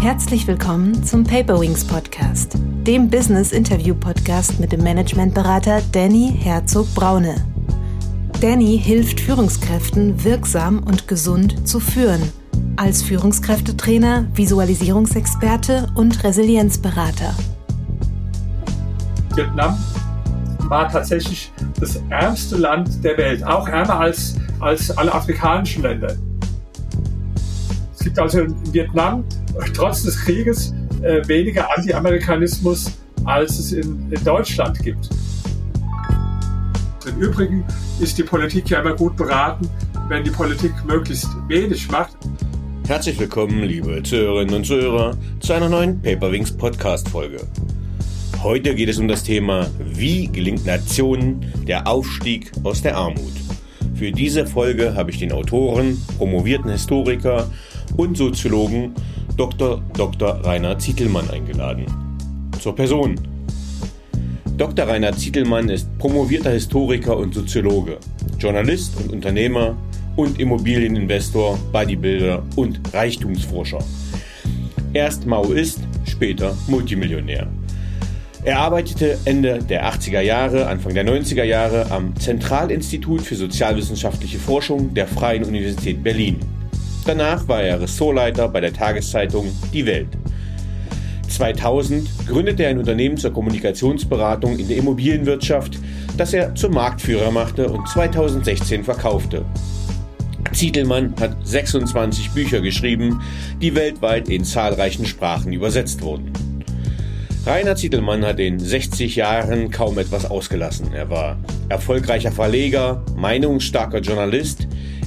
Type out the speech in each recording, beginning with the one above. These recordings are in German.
Herzlich willkommen zum Paperwings Podcast, dem Business Interview Podcast mit dem Managementberater Danny Herzog Braune. Danny hilft Führungskräften wirksam und gesund zu führen, als Führungskräftetrainer, Visualisierungsexperte und Resilienzberater. Vietnam war tatsächlich das ärmste Land der Welt, auch ärmer als, als alle afrikanischen Länder. Es gibt also in Vietnam trotz des Krieges äh, weniger Anti-Amerikanismus, als es in, in Deutschland gibt. Im Übrigen ist die Politik ja immer gut beraten, wenn die Politik möglichst wenig macht. Herzlich willkommen, liebe Zuhörerinnen und Zuhörer, zu einer neuen Paperwings Podcast-Folge. Heute geht es um das Thema, wie gelingt Nationen der Aufstieg aus der Armut. Für diese Folge habe ich den Autoren, promovierten Historiker und Soziologen Dr. Dr. Rainer Zietelmann eingeladen. Zur Person. Dr. Rainer Zietelmann ist promovierter Historiker und Soziologe, Journalist und Unternehmer und Immobilieninvestor, Bodybuilder und Reichtumsforscher. Erst Maoist, später Multimillionär. Er arbeitete Ende der 80er Jahre, Anfang der 90er Jahre am Zentralinstitut für sozialwissenschaftliche Forschung der Freien Universität Berlin Danach war er Ressortleiter bei der Tageszeitung Die Welt. 2000 gründete er ein Unternehmen zur Kommunikationsberatung in der Immobilienwirtschaft, das er zum Marktführer machte und 2016 verkaufte. Zietelmann hat 26 Bücher geschrieben, die weltweit in zahlreichen Sprachen übersetzt wurden. Rainer Zietelmann hat in 60 Jahren kaum etwas ausgelassen. Er war erfolgreicher Verleger, meinungsstarker Journalist,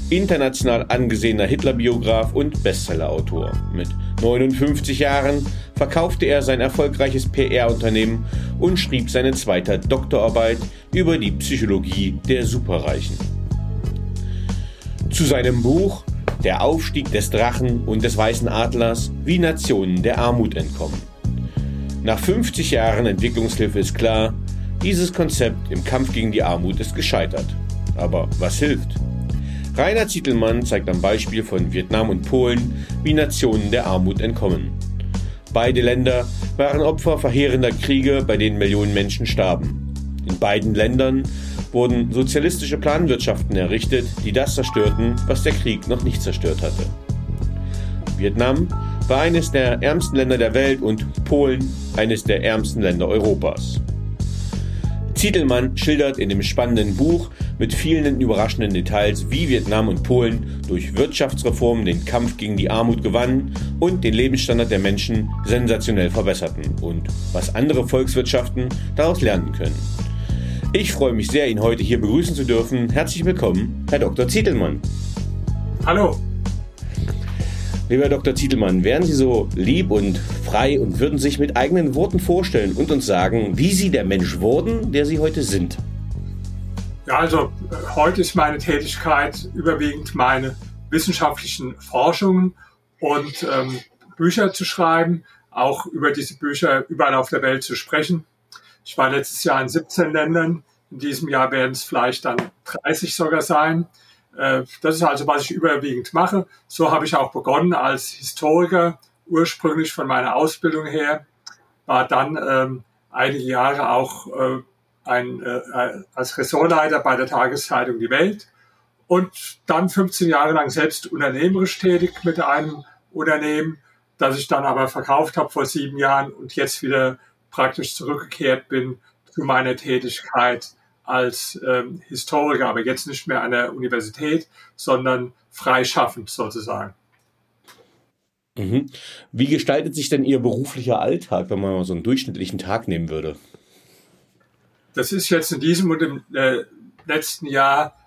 international angesehener Hitlerbiograf und Bestsellerautor. Mit 59 Jahren verkaufte er sein erfolgreiches PR-Unternehmen und schrieb seine zweite Doktorarbeit über die Psychologie der Superreichen. Zu seinem Buch Der Aufstieg des Drachen und des Weißen Adlers, wie Nationen der Armut entkommen. Nach 50 Jahren Entwicklungshilfe ist klar, dieses Konzept im Kampf gegen die Armut ist gescheitert. Aber was hilft? Rainer Zietelmann zeigt am Beispiel von Vietnam und Polen, wie Nationen der Armut entkommen. Beide Länder waren Opfer verheerender Kriege, bei denen Millionen Menschen starben. In beiden Ländern wurden sozialistische Planwirtschaften errichtet, die das zerstörten, was der Krieg noch nicht zerstört hatte. Vietnam war eines der ärmsten Länder der Welt und Polen eines der ärmsten Länder Europas. Zietelmann schildert in dem spannenden Buch mit vielen überraschenden Details, wie Vietnam und Polen durch Wirtschaftsreformen den Kampf gegen die Armut gewannen und den Lebensstandard der Menschen sensationell verbesserten und was andere Volkswirtschaften daraus lernen können. Ich freue mich sehr, ihn heute hier begrüßen zu dürfen. Herzlich willkommen, Herr Dr. Zietelmann. Hallo. Lieber Dr. Zietelmann, wären Sie so lieb und frei und würden sich mit eigenen Worten vorstellen und uns sagen, wie Sie der Mensch wurden, der Sie heute sind? Ja, also äh, heute ist meine Tätigkeit überwiegend meine wissenschaftlichen Forschungen und ähm, Bücher zu schreiben, auch über diese Bücher überall auf der Welt zu sprechen. Ich war letztes Jahr in 17 Ländern. In diesem Jahr werden es vielleicht dann 30 sogar sein. Äh, das ist also, was ich überwiegend mache. So habe ich auch begonnen als Historiker, ursprünglich von meiner Ausbildung her, war dann ähm, einige Jahre auch äh, ein, äh, als Ressortleiter bei der Tageszeitung Die Welt und dann 15 Jahre lang selbst unternehmerisch tätig mit einem Unternehmen, das ich dann aber verkauft habe vor sieben Jahren und jetzt wieder praktisch zurückgekehrt bin zu meiner Tätigkeit als ähm, Historiker, aber jetzt nicht mehr an der Universität, sondern freischaffend sozusagen. Mhm. Wie gestaltet sich denn Ihr beruflicher Alltag, wenn man mal so einen durchschnittlichen Tag nehmen würde? Das ist jetzt in diesem und im äh, letzten Jahr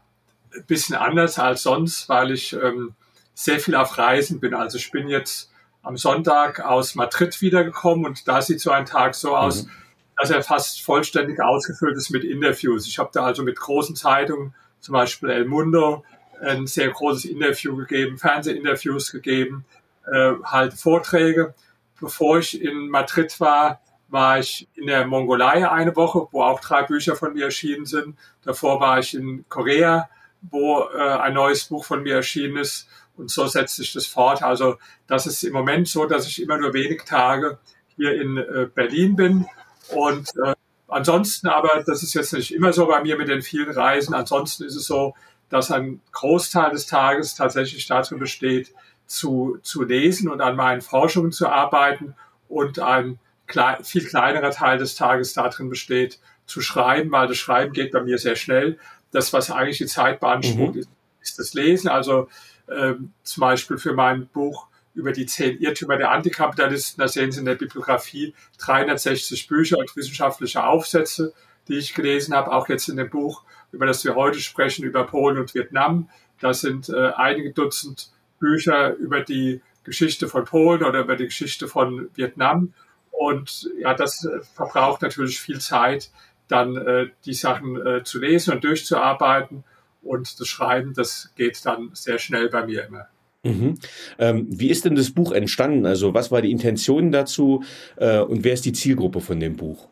ein bisschen anders als sonst, weil ich ähm, sehr viel auf Reisen bin. Also ich bin jetzt am Sonntag aus Madrid wiedergekommen und da sieht so ein Tag so aus, mhm dass er fast vollständig ausgefüllt ist mit Interviews. Ich habe da also mit großen Zeitungen, zum Beispiel El Mundo, ein sehr großes Interview gegeben, Fernsehinterviews gegeben, äh, halt Vorträge. Bevor ich in Madrid war, war ich in der Mongolei eine Woche, wo auch drei Bücher von mir erschienen sind. Davor war ich in Korea, wo äh, ein neues Buch von mir erschienen ist. Und so setzt sich das fort. Also das ist im Moment so, dass ich immer nur wenig Tage hier in äh, Berlin bin. Und äh, ansonsten aber, das ist jetzt nicht immer so bei mir mit den vielen Reisen, ansonsten ist es so, dass ein Großteil des Tages tatsächlich dazu besteht, zu, zu lesen und an meinen Forschungen zu arbeiten und ein klein, viel kleinerer Teil des Tages darin besteht, zu schreiben, weil das Schreiben geht bei mir sehr schnell. Das, was eigentlich die Zeit beansprucht, mhm. ist, ist das Lesen. Also ähm, zum Beispiel für mein Buch über die zehn Irrtümer der Antikapitalisten, da sehen Sie in der Bibliografie 360 Bücher und wissenschaftliche Aufsätze, die ich gelesen habe, auch jetzt in dem Buch, über das wir heute sprechen, über Polen und Vietnam. Da sind äh, einige Dutzend Bücher über die Geschichte von Polen oder über die Geschichte von Vietnam. Und ja, das äh, verbraucht natürlich viel Zeit, dann äh, die Sachen äh, zu lesen und durchzuarbeiten. Und das Schreiben, das geht dann sehr schnell bei mir immer. Mhm. Ähm, wie ist denn das Buch entstanden? Also was war die Intention dazu äh, und wer ist die Zielgruppe von dem Buch?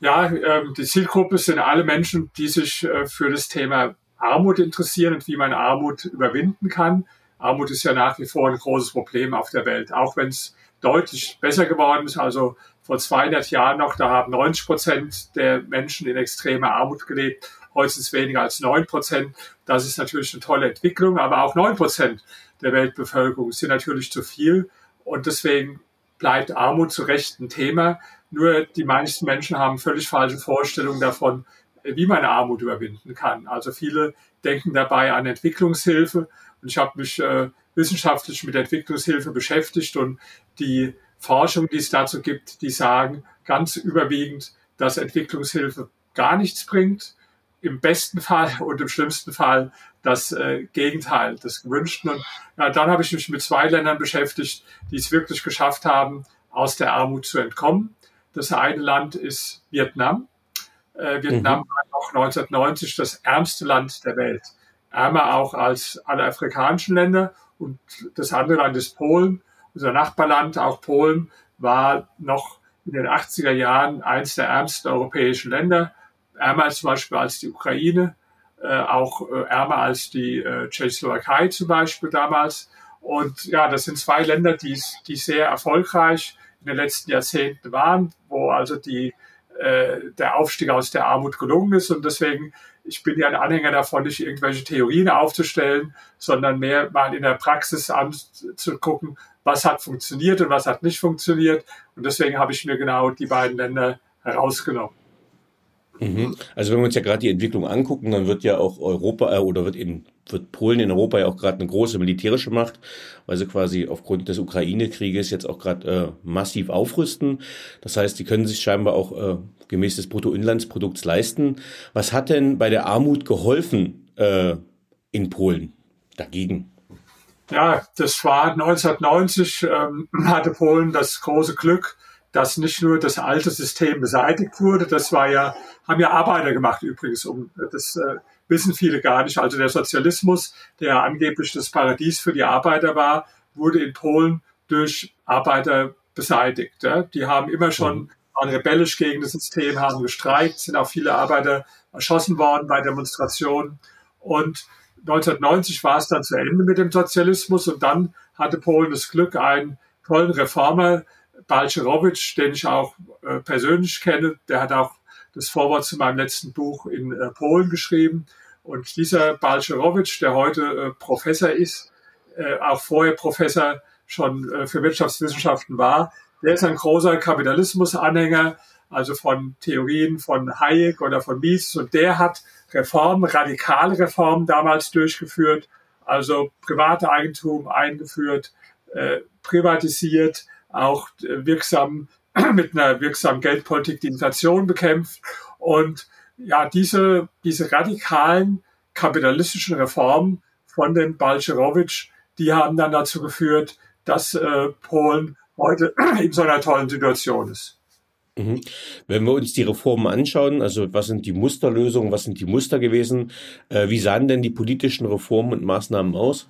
Ja, ähm, die Zielgruppe sind alle Menschen, die sich äh, für das Thema Armut interessieren und wie man Armut überwinden kann. Armut ist ja nach wie vor ein großes Problem auf der Welt, auch wenn es deutlich besser geworden ist. Also vor 200 Jahren noch, da haben 90 Prozent der Menschen in extremer Armut gelebt. Heute ist es weniger als 9 Prozent. Das ist natürlich eine tolle Entwicklung, aber auch 9 Prozent der Weltbevölkerung sind natürlich zu viel. Und deswegen bleibt Armut zu Recht ein Thema. Nur die meisten Menschen haben völlig falsche Vorstellungen davon, wie man Armut überwinden kann. Also viele denken dabei an Entwicklungshilfe. Und ich habe mich äh, wissenschaftlich mit Entwicklungshilfe beschäftigt und die Forschung, die es dazu gibt, die sagen ganz überwiegend, dass Entwicklungshilfe gar nichts bringt. Im besten Fall und im schlimmsten Fall das äh, Gegenteil des Gewünschten. Und ja, dann habe ich mich mit zwei Ländern beschäftigt, die es wirklich geschafft haben, aus der Armut zu entkommen. Das eine Land ist Vietnam. Äh, Vietnam mhm. war noch 1990 das ärmste Land der Welt. Ärmer auch als alle afrikanischen Länder. Und das andere Land ist Polen. Unser Nachbarland, auch Polen, war noch in den 80er Jahren eines der ärmsten europäischen Länder. Ärmer zum Beispiel als die Ukraine, äh, auch äh, ärmer als die äh, Tschechoslowakei zum Beispiel damals. Und ja, das sind zwei Länder, die, die sehr erfolgreich in den letzten Jahrzehnten waren, wo also die äh, der Aufstieg aus der Armut gelungen ist. Und deswegen, ich bin ja ein Anhänger davon, nicht irgendwelche Theorien aufzustellen, sondern mehr mal in der Praxis anzugucken, was hat funktioniert und was hat nicht funktioniert. Und deswegen habe ich mir genau die beiden Länder herausgenommen. Mhm. Also wenn wir uns ja gerade die Entwicklung angucken, dann wird ja auch Europa äh, oder wird in wird Polen in Europa ja auch gerade eine große militärische Macht, weil sie quasi aufgrund des Ukraine-Krieges jetzt auch gerade äh, massiv aufrüsten. Das heißt, die können sich scheinbar auch äh, gemäß des Bruttoinlandsprodukts leisten. Was hat denn bei der Armut geholfen äh, in Polen dagegen? Ja, das war 1990 ähm, hatte Polen das große Glück, dass nicht nur das alte System beseitigt wurde, das war ja, haben ja Arbeiter gemacht übrigens, um das äh, wissen viele gar nicht. Also der Sozialismus, der angeblich das Paradies für die Arbeiter war, wurde in Polen durch Arbeiter beseitigt. Ja. Die haben immer schon mhm. waren rebellisch gegen das System, haben gestreikt, sind auch viele Arbeiter erschossen worden bei Demonstrationen. Und 1990 war es dann zu Ende mit dem Sozialismus und dann hatte Polen das Glück, einen tollen Reformer Balcerowicz, den ich auch äh, persönlich kenne, der hat auch das Vorwort zu meinem letzten Buch in äh, Polen geschrieben. Und dieser Balcerowicz, der heute äh, Professor ist, auch vorher Professor schon für Wirtschaftswissenschaften war, der ist ein großer Kapitalismusanhänger, also von Theorien von Hayek oder von Mises. Und der hat Reformen, radikale Reformen damals durchgeführt, also private Eigentum eingeführt, privatisiert, auch wirksam mit einer wirksamen Geldpolitik die Inflation bekämpft. Und ja, diese, diese radikalen kapitalistischen Reformen von den Balcerowitsch, die haben dann dazu geführt, dass äh, Polen heute in so einer tollen Situation ist. Mhm. Wenn wir uns die Reformen anschauen, also was sind die Musterlösungen, was sind die Muster gewesen, äh, wie sahen denn die politischen Reformen und Maßnahmen aus?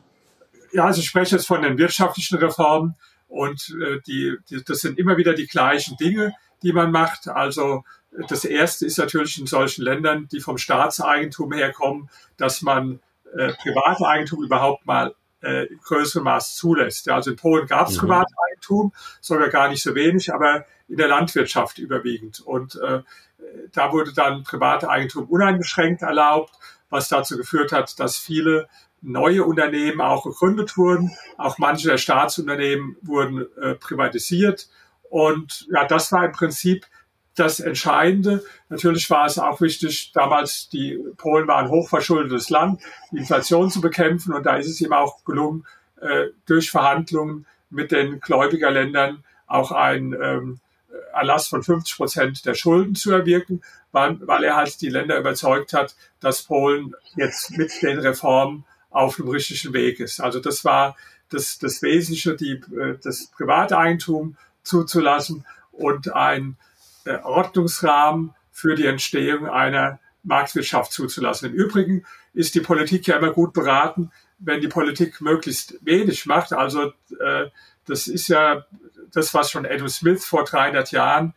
Ja, also ich spreche jetzt von den wirtschaftlichen Reformen. Und äh, die, die, das sind immer wieder die gleichen Dinge, die man macht. Also Das erste ist natürlich in solchen Ländern, die vom Staatseigentum herkommen, dass man äh, private Eigentum überhaupt mal äh, in größerem Maß zulässt. Ja, also in Polen gab es mhm. Privateigentum, sogar gar nicht so wenig, aber in der Landwirtschaft überwiegend. Und äh, da wurde dann private Eigentum uneingeschränkt erlaubt, was dazu geführt hat, dass viele neue Unternehmen auch gegründet wurden. Auch manche der Staatsunternehmen wurden äh, privatisiert. Und ja, das war im Prinzip das Entscheidende. Natürlich war es auch wichtig, damals die Polen waren ein hochverschuldetes Land, die Inflation zu bekämpfen. Und da ist es ihm auch gelungen, äh, durch Verhandlungen mit den Gläubigerländern auch ein ähm, Erlass von 50 Prozent der Schulden zu erwirken, weil, weil er halt die Länder überzeugt hat, dass Polen jetzt mit den Reformen auf dem richtigen Weg ist. Also das war das, das Wesentliche, die, äh, das Privateigentum zuzulassen und ein äh, Ordnungsrahmen für die Entstehung einer Marktwirtschaft zuzulassen. Im Übrigen ist die Politik ja immer gut beraten, wenn die Politik möglichst wenig macht. Also äh, das ist ja das, was schon Adam Smith vor 300 Jahren,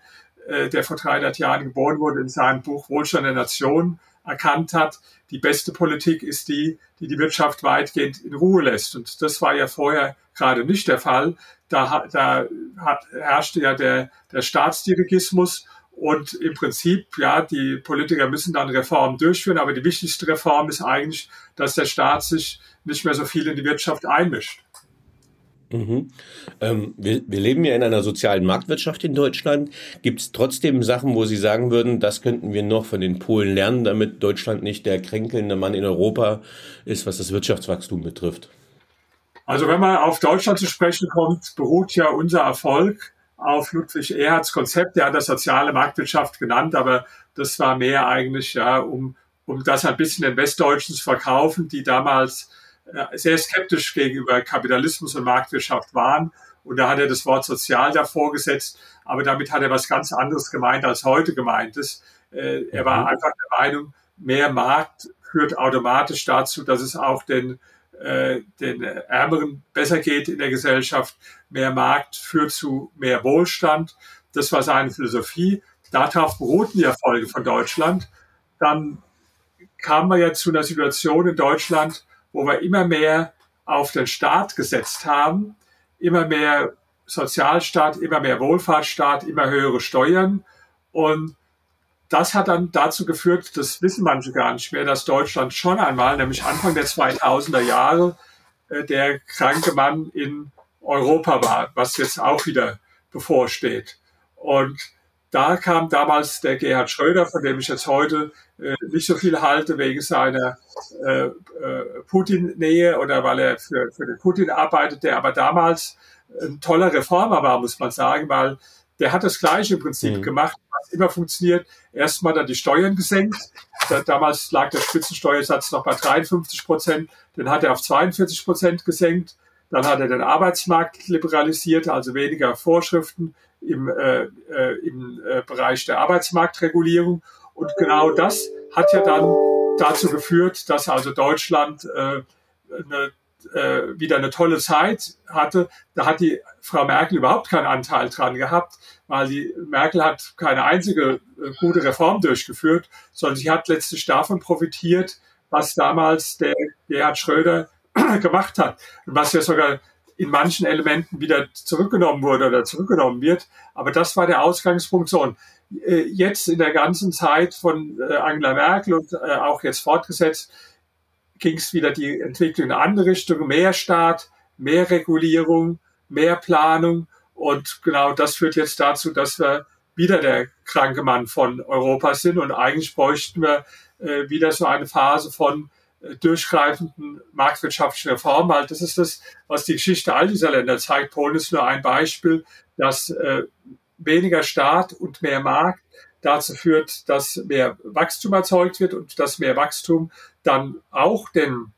äh, der vor 300 Jahren geboren wurde, in seinem Buch Wohlstand der Nation erkannt hat. Die beste Politik ist die, die die Wirtschaft weitgehend in Ruhe lässt. Und das war ja vorher gerade nicht der Fall. Da, da hat, herrschte ja der, der Staatsdirigismus und im Prinzip, ja, die Politiker müssen dann Reformen durchführen, aber die wichtigste Reform ist eigentlich, dass der Staat sich nicht mehr so viel in die Wirtschaft einmischt. Mhm. Ähm, wir, wir, leben ja in einer sozialen Marktwirtschaft in Deutschland. Gibt es trotzdem Sachen, wo Sie sagen würden, das könnten wir noch von den Polen lernen, damit Deutschland nicht der kränkelnde Mann in Europa ist, was das Wirtschaftswachstum betrifft? Also wenn man auf Deutschland zu sprechen kommt, beruht ja unser Erfolg auf Ludwig Erhards Konzept. Der hat das soziale Marktwirtschaft genannt, aber das war mehr eigentlich, ja, um, um das ein bisschen den Westdeutschen zu verkaufen, die damals sehr skeptisch gegenüber Kapitalismus und Marktwirtschaft waren. Und da hat er das Wort sozial davor gesetzt, aber damit hat er was ganz anderes gemeint, als heute gemeint ist. Äh, er war mhm. einfach der Meinung, mehr Markt führt automatisch dazu, dass es auch den, äh, den Ärmeren besser geht in der Gesellschaft. Mehr Markt führt zu mehr Wohlstand. Das war seine Philosophie. Darauf beruhten die Erfolge von Deutschland. Dann kam man ja zu einer Situation in Deutschland, wo wir immer mehr auf den Staat gesetzt haben, immer mehr Sozialstaat, immer mehr Wohlfahrtsstaat, immer höhere Steuern. Und das hat dann dazu geführt, das wissen manche gar nicht mehr, dass Deutschland schon einmal, nämlich Anfang der 2000er Jahre, äh, der kranke Mann in Europa war, was jetzt auch wieder bevorsteht. Und da kam damals der Gerhard Schröder, von dem ich jetzt heute äh, nicht so viel halte, wegen seiner äh, äh, Putin-Nähe oder weil er für, für den Putin arbeitet, der aber damals ein toller Reformer war, muss man sagen, weil der hat das gleiche im Prinzip mhm. gemacht, was immer funktioniert. Erstmal dann die Steuern gesenkt. Da, damals lag der Spitzensteuersatz noch bei 53 Prozent. Den hat er auf 42 Prozent gesenkt. Dann hat er den Arbeitsmarkt liberalisiert, also weniger Vorschriften im, äh, äh, im äh, Bereich der Arbeitsmarktregulierung. Und genau das hat ja dann dazu geführt, dass also Deutschland äh, eine, äh, wieder eine tolle Zeit hatte. Da hat die Frau Merkel überhaupt keinen Anteil dran gehabt, weil die Merkel hat keine einzige äh, gute Reform durchgeführt, sondern sie hat letztlich davon profitiert, was damals der Gerhard Schröder gemacht hat. Und was ja sogar in manchen Elementen wieder zurückgenommen wurde oder zurückgenommen wird. Aber das war der Ausgangspunkt. So, und äh, jetzt in der ganzen Zeit von äh, Angela Merkel und äh, auch jetzt fortgesetzt, ging es wieder die Entwicklung in eine andere Richtung. Mehr Staat, mehr Regulierung, mehr Planung. Und genau das führt jetzt dazu, dass wir wieder der kranke Mann von Europa sind. Und eigentlich bräuchten wir wieder so eine Phase von durchgreifenden marktwirtschaftlichen Reformen. Weil das ist das, was die Geschichte all dieser Länder zeigt. Polen ist nur ein Beispiel, dass äh, weniger Staat und mehr Markt dazu führt, dass mehr Wachstum erzeugt wird und dass mehr Wachstum dann auch den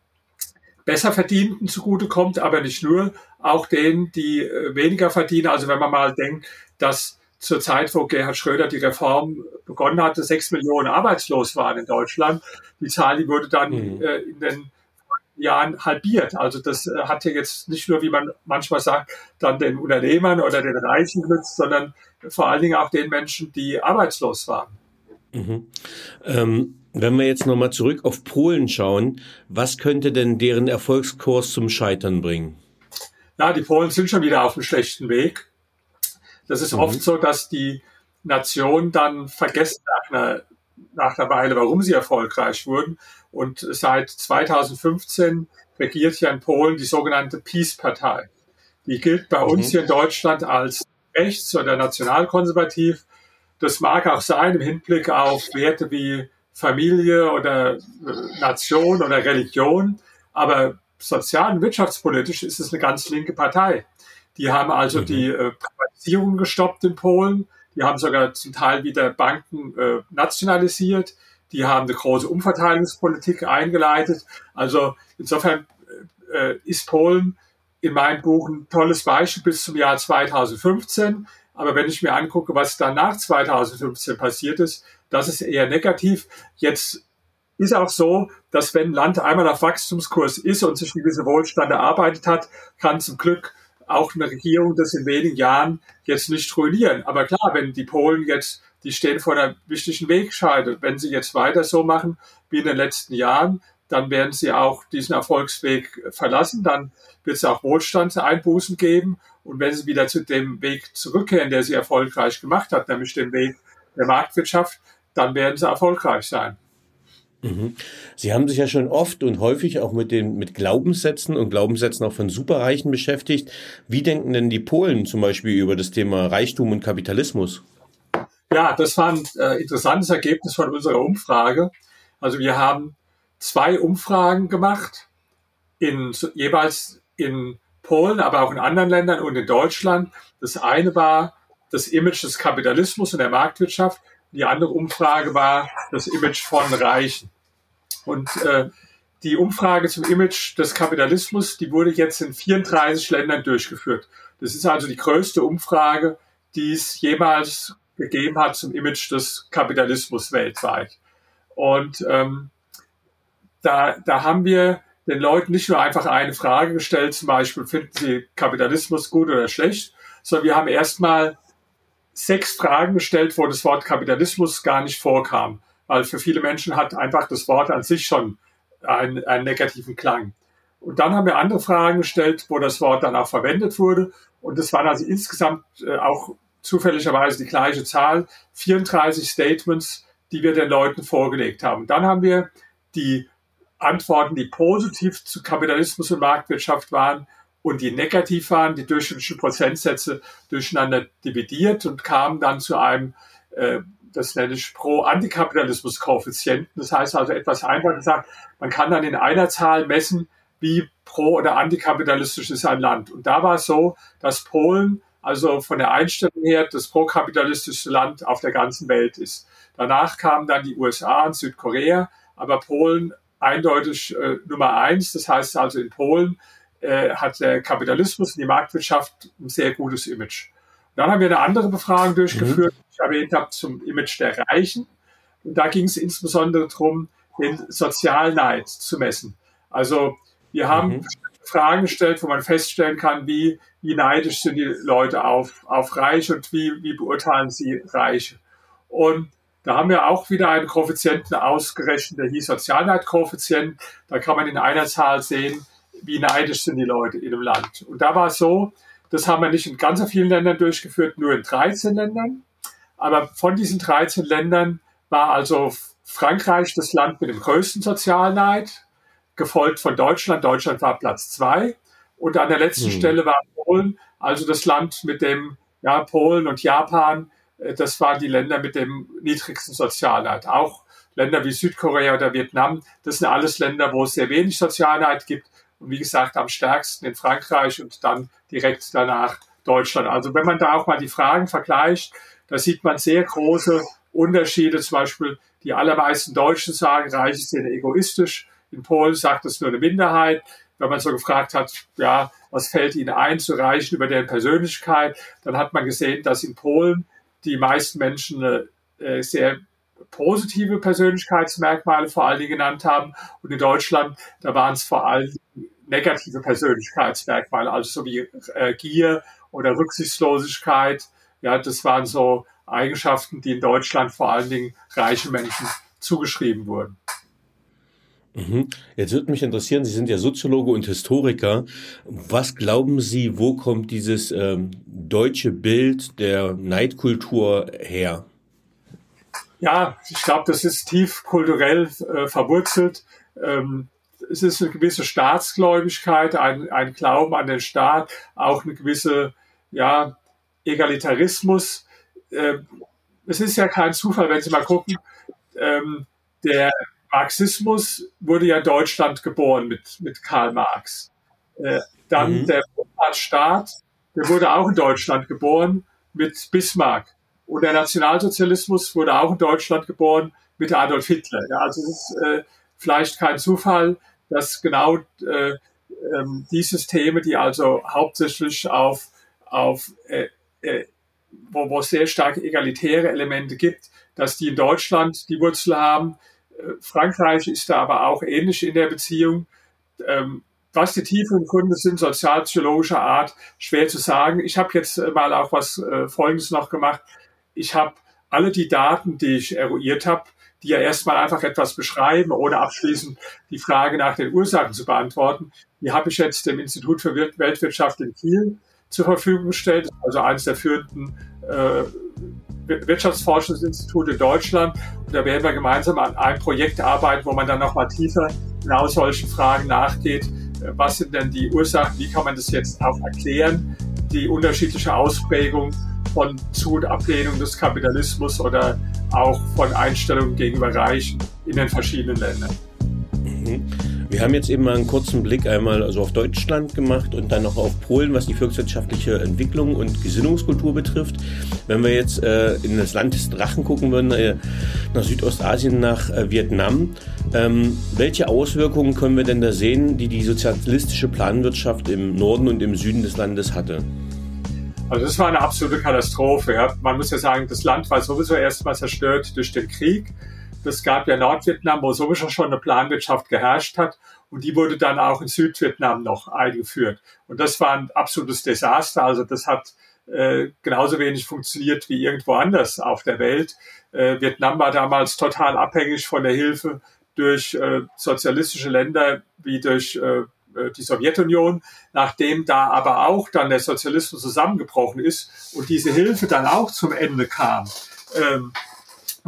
besser Verdienten zugutekommt, aber nicht nur, auch denen, die äh, weniger verdienen. Also wenn man mal denkt, dass zur Zeit, wo Gerhard Schröder die Reform begonnen hatte, sechs Millionen arbeitslos waren in Deutschland. Die Zahl, die wurde dann mhm. äh, in den Jahren halbiert. Also das äh, hat ja jetzt nicht nur, wie man manchmal sagt, dann den Unternehmern oder den Reichen genützt, sondern vor allen Dingen auch den Menschen, die arbeitslos waren. Mhm. Ähm, wenn wir jetzt nochmal zurück auf Polen schauen, was könnte denn deren Erfolgskurs zum Scheitern bringen? Ja, die Polen sind schon wieder auf einem schlechten Weg. Das ist mhm. oft so, dass die Nation dann vergessen nach einer, nach einer Weile, warum sie erfolgreich wurden. Und seit 2015 regiert ja in Polen die sogenannte Peace-Partei. Die gilt bei mhm. uns hier in Deutschland als rechts- oder nationalkonservativ. Das mag auch sein im Hinblick auf Werte wie Familie oder äh, Nation oder Religion. Aber sozial und wirtschaftspolitisch ist es eine ganz linke Partei. Die haben also mhm. die äh, Privatisierung gestoppt in Polen. Die haben sogar zum Teil wieder Banken äh, nationalisiert. Die haben eine große Umverteilungspolitik eingeleitet. Also insofern äh, ist Polen in meinem Buch ein tolles Beispiel bis zum Jahr 2015. Aber wenn ich mir angucke, was dann nach 2015 passiert ist, das ist eher negativ. Jetzt ist auch so, dass wenn ein Land einmal auf Wachstumskurs ist und sich gewisse Wohlstand erarbeitet hat, kann zum Glück auch eine Regierung das in wenigen Jahren jetzt nicht ruinieren. Aber klar, wenn die Polen jetzt, die stehen vor einer wichtigen Wegscheide, wenn sie jetzt weiter so machen wie in den letzten Jahren, dann werden sie auch diesen Erfolgsweg verlassen, dann wird es auch Wohlstandseinbußen geben. Und wenn sie wieder zu dem Weg zurückkehren, der sie erfolgreich gemacht hat, nämlich dem Weg der Marktwirtschaft, dann werden sie erfolgreich sein. Sie haben sich ja schon oft und häufig auch mit den mit Glaubenssätzen und Glaubenssätzen auch von Superreichen beschäftigt. Wie denken denn die Polen zum Beispiel über das Thema Reichtum und Kapitalismus? Ja, das war ein äh, interessantes Ergebnis von unserer Umfrage. Also wir haben zwei Umfragen gemacht, in, jeweils in Polen, aber auch in anderen Ländern und in Deutschland. Das eine war das Image des Kapitalismus und der Marktwirtschaft. Die andere Umfrage war das Image von Reichen. Und äh, die Umfrage zum Image des Kapitalismus, die wurde jetzt in 34 Ländern durchgeführt. Das ist also die größte Umfrage, die es jemals gegeben hat zum Image des Kapitalismus weltweit. Und ähm, da, da haben wir den Leuten nicht nur einfach eine Frage gestellt, zum Beispiel, finden Sie Kapitalismus gut oder schlecht, sondern wir haben erstmal sechs Fragen gestellt, wo das Wort Kapitalismus gar nicht vorkam, weil für viele Menschen hat einfach das Wort an sich schon einen, einen negativen Klang. Und dann haben wir andere Fragen gestellt, wo das Wort dann auch verwendet wurde. Und das waren also insgesamt äh, auch zufälligerweise die gleiche Zahl, 34 Statements, die wir den Leuten vorgelegt haben. Dann haben wir die Antworten, die positiv zu Kapitalismus und Marktwirtschaft waren und die negativ waren, die durchschnittlichen Prozentsätze durcheinander dividiert und kamen dann zu einem, äh, das nenne ich Pro-Antikapitalismus-Koeffizienten. Das heißt also etwas einfach gesagt, man kann dann in einer Zahl messen, wie pro- oder antikapitalistisch ist ein Land. Und da war es so, dass Polen also von der Einstellung her das pro-kapitalistische Land auf der ganzen Welt ist. Danach kamen dann die USA und Südkorea, aber Polen eindeutig äh, Nummer eins. Das heißt also in Polen äh, hat der Kapitalismus und die Marktwirtschaft ein sehr gutes Image. Und dann haben wir eine andere Befragung durchgeführt, mhm. die ich erwähnt habe, zum Image der Reichen. Und da ging es insbesondere darum, den Sozialneid zu messen. Also wir haben mhm. Fragen gestellt, wo man feststellen kann, wie, wie neidisch sind die Leute auf, auf Reiche und wie, wie beurteilen sie Reiche. Und da haben wir auch wieder einen Koeffizienten ausgerechnet, der hieß Sozialneidkoeffizient. Da kann man in einer Zahl sehen, wie neidisch sind die Leute in einem Land. Und da war es so, das haben wir nicht in ganz vielen Ländern durchgeführt, nur in 13 Ländern. Aber von diesen 13 Ländern war also Frankreich das Land mit dem größten Sozialneid, gefolgt von Deutschland. Deutschland war Platz zwei. Und an der letzten hm. Stelle war Polen, also das Land mit dem, ja, Polen und Japan äh, das waren die Länder mit dem niedrigsten Sozialneid. Auch Länder wie Südkorea oder Vietnam, das sind alles Länder, wo es sehr wenig Sozialneid gibt. Und wie gesagt, am stärksten in Frankreich und dann direkt danach Deutschland. Also wenn man da auch mal die Fragen vergleicht, da sieht man sehr große Unterschiede. Zum Beispiel die allermeisten Deutschen sagen, Reiche sind egoistisch. In Polen sagt das nur eine Minderheit. Wenn man so gefragt hat, ja, was fällt Ihnen ein zu Reichen über deren Persönlichkeit, dann hat man gesehen, dass in Polen die meisten Menschen äh, sehr positive Persönlichkeitsmerkmale vor allen Dingen genannt haben. Und in Deutschland, da waren es vor allem negative Persönlichkeitsmerkmale, also so wie äh, Gier oder Rücksichtslosigkeit. Ja, das waren so Eigenschaften, die in Deutschland vor allen Dingen reichen Menschen zugeschrieben wurden. Mhm. Jetzt würde mich interessieren, Sie sind ja Soziologe und Historiker. Was glauben Sie, wo kommt dieses ähm, deutsche Bild der Neidkultur her? Ja, ich glaube, das ist tief kulturell äh, verwurzelt. Ähm, es ist eine gewisse Staatsgläubigkeit, ein, ein Glauben an den Staat, auch eine gewisse ja, Egalitarismus. Ähm, es ist ja kein Zufall, wenn Sie mal gucken, ähm, der Marxismus wurde ja in Deutschland geboren mit, mit Karl Marx. Äh, dann mhm. der Staat, der wurde auch in Deutschland geboren mit Bismarck. Und der Nationalsozialismus wurde auch in Deutschland geboren mit Adolf Hitler. Ja, also es ist äh, vielleicht kein Zufall, dass genau äh, ähm, die Systeme, die also hauptsächlich auf, auf äh, äh, wo, wo es sehr stark egalitäre Elemente gibt, dass die in Deutschland die Wurzel haben, Frankreich ist da aber auch ähnlich in der Beziehung. Ähm, was die tieferen Gründe sind, sozialpsychologischer Art, schwer zu sagen. Ich habe jetzt mal auch was äh, Folgendes noch gemacht. Ich habe alle die Daten, die ich eruiert habe, die ja erstmal einfach etwas beschreiben, ohne abschließend die Frage nach den Ursachen zu beantworten, die habe ich jetzt dem Institut für Weltwirtschaft in Kiel zur Verfügung gestellt, also eines der führenden äh, Wirtschaftsforschungsinstitut in Deutschland. Und da werden wir gemeinsam an einem Projekt arbeiten, wo man dann nochmal tiefer genau solchen Fragen nachgeht. Äh, was sind denn die Ursachen? Wie kann man das jetzt auch erklären? Die unterschiedliche Ausprägung von Zu- und Ablehnung des Kapitalismus oder auch von Einstellungen gegenüber Reichen in den verschiedenen Ländern. Mhm. Wir haben jetzt eben mal einen kurzen Blick einmal also auf Deutschland gemacht und dann noch auf Polen, was die volkswirtschaftliche Entwicklung und Gesinnungskultur betrifft. Wenn wir jetzt äh, in das Land des Drachen gucken würden, äh, nach Südostasien, nach äh, Vietnam, ähm, welche Auswirkungen können wir denn da sehen, die die sozialistische Planwirtschaft im Norden und im Süden des Landes hatte? Also das war eine absolute Katastrophe. Ja. Man muss ja sagen, das Land war sowieso erstmal zerstört durch den Krieg. Es gab ja Nordvietnam, wo sowieso schon eine Planwirtschaft geherrscht hat. Und die wurde dann auch in Südvietnam noch eingeführt. Und das war ein absolutes Desaster. Also das hat äh, genauso wenig funktioniert wie irgendwo anders auf der Welt. Äh, Vietnam war damals total abhängig von der Hilfe durch äh, sozialistische Länder wie durch äh, die Sowjetunion, nachdem da aber auch dann der Sozialismus zusammengebrochen ist und diese Hilfe dann auch zum Ende kam. Ähm,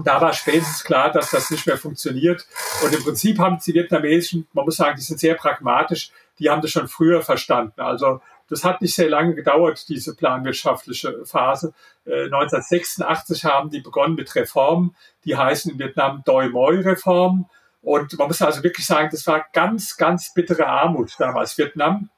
da war spätestens klar, dass das nicht mehr funktioniert. Und im Prinzip haben die Vietnamesischen, man muss sagen, die sind sehr pragmatisch, die haben das schon früher verstanden. Also das hat nicht sehr lange gedauert, diese planwirtschaftliche Phase. Äh, 1986 haben die begonnen mit Reformen, die heißen in Vietnam Doi Moi Reformen. Und man muss also wirklich sagen, das war ganz, ganz bittere Armut damals. Vietnam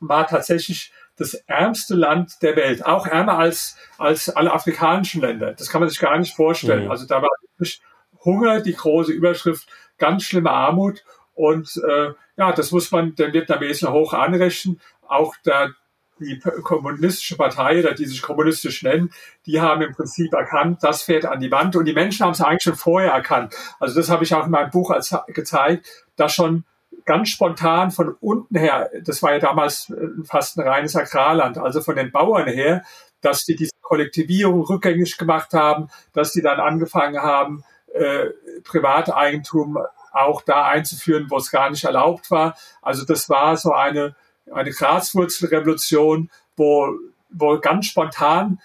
war tatsächlich das ärmste Land der Welt, auch ärmer als, als alle afrikanischen Länder. Das kann man sich gar nicht vorstellen. Mhm. Also da war wirklich Hunger die große Überschrift, ganz schlimme Armut. Und äh, ja, das muss man den Vietnamesen hoch anrechnen. Auch da die kommunistische Partei oder die sich kommunistisch nennen, die haben im Prinzip erkannt, das fährt an die Wand. Und die Menschen haben es eigentlich schon vorher erkannt. Also das habe ich auch in meinem Buch als, gezeigt, dass schon ganz spontan von unten her, das war ja damals äh, fast ein reines Agrarland, also von den Bauern her, dass die diese Kollektivierung rückgängig gemacht haben, dass die dann angefangen haben, äh, Privateigentum auch da einzuführen, wo es gar nicht erlaubt war. Also das war so eine, eine Graswurzelrevolution, wo, wo ganz spontan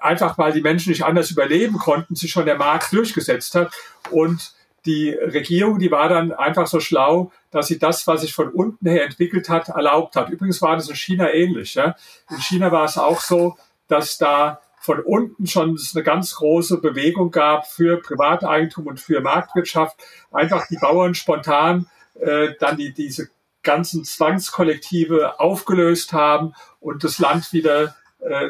einfach weil die Menschen nicht anders überleben konnten, sich schon der Markt durchgesetzt hat. Und die Regierung, die war dann einfach so schlau, dass sie das, was sich von unten her entwickelt hat, erlaubt hat. Übrigens war das in China ähnlich. Ja. In China war es auch so, dass da von unten schon eine ganz große Bewegung gab für Privateigentum und für Marktwirtschaft. Einfach die Bauern spontan äh, dann die, diese ganzen Zwangskollektive aufgelöst haben und das Land wieder äh,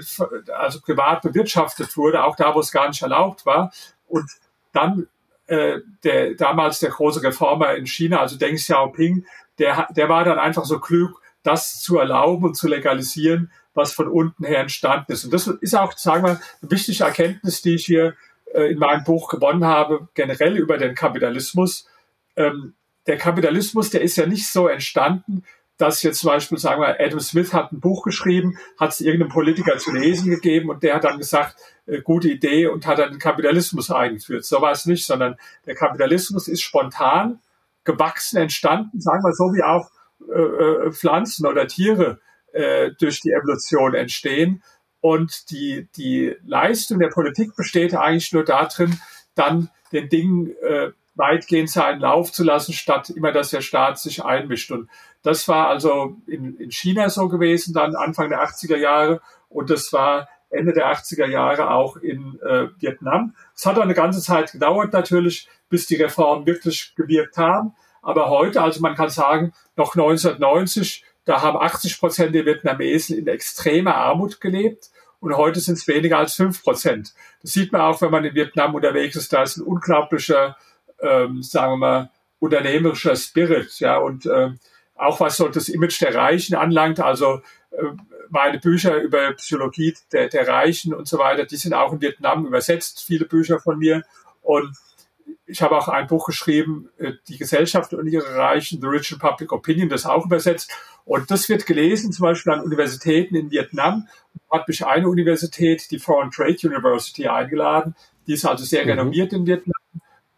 also privat bewirtschaftet wurde, auch da, wo es gar nicht erlaubt war. Und dann äh, der damals der große Reformer in China, also Deng Xiaoping, der, der war dann einfach so klug, das zu erlauben und zu legalisieren, was von unten her entstanden ist. Und das ist auch, sagen wir, eine wichtige Erkenntnis, die ich hier äh, in meinem Buch gewonnen habe, generell über den Kapitalismus. Ähm, der Kapitalismus, der ist ja nicht so entstanden, dass jetzt zum Beispiel, sagen wir, Adam Smith hat ein Buch geschrieben, hat es irgendeinem Politiker zu lesen gegeben und der hat dann gesagt, äh, gute Idee und hat dann den Kapitalismus eingeführt. So war es nicht, sondern der Kapitalismus ist spontan gewachsen, entstanden, sagen wir so wie auch äh, äh, Pflanzen oder Tiere äh, durch die Evolution entstehen. Und die, die Leistung der Politik besteht eigentlich nur darin, dann den Dingen äh, weitgehend seinen Lauf zu lassen, statt immer, dass der Staat sich einmischt. Und das war also in, in China so gewesen, dann Anfang der 80er Jahre. Und das war Ende der 80er Jahre auch in äh, Vietnam. Es hat eine ganze Zeit gedauert natürlich, bis die Reformen wirklich gewirkt haben. Aber heute, also man kann sagen, noch 1990, da haben 80 Prozent der Vietnamesen in extremer Armut gelebt. Und heute sind es weniger als fünf Prozent. Das sieht man auch, wenn man in Vietnam unterwegs ist. Da ist ein unglaublicher, ähm, sagen wir mal, unternehmerischer Spirit. Ja, und äh, auch was so das Image der Reichen anlangt. Also äh, meine Bücher über Psychologie der, der Reichen und so weiter, die sind auch in Vietnam übersetzt, viele Bücher von mir. Und ich habe auch ein Buch geschrieben, äh, Die Gesellschaft und ihre Reichen, The Rich and Public Opinion, das auch übersetzt. Und das wird gelesen, zum Beispiel an Universitäten in Vietnam. Hat mich eine Universität, die Foreign Trade University, eingeladen. Die ist also sehr mhm. renommiert in Vietnam.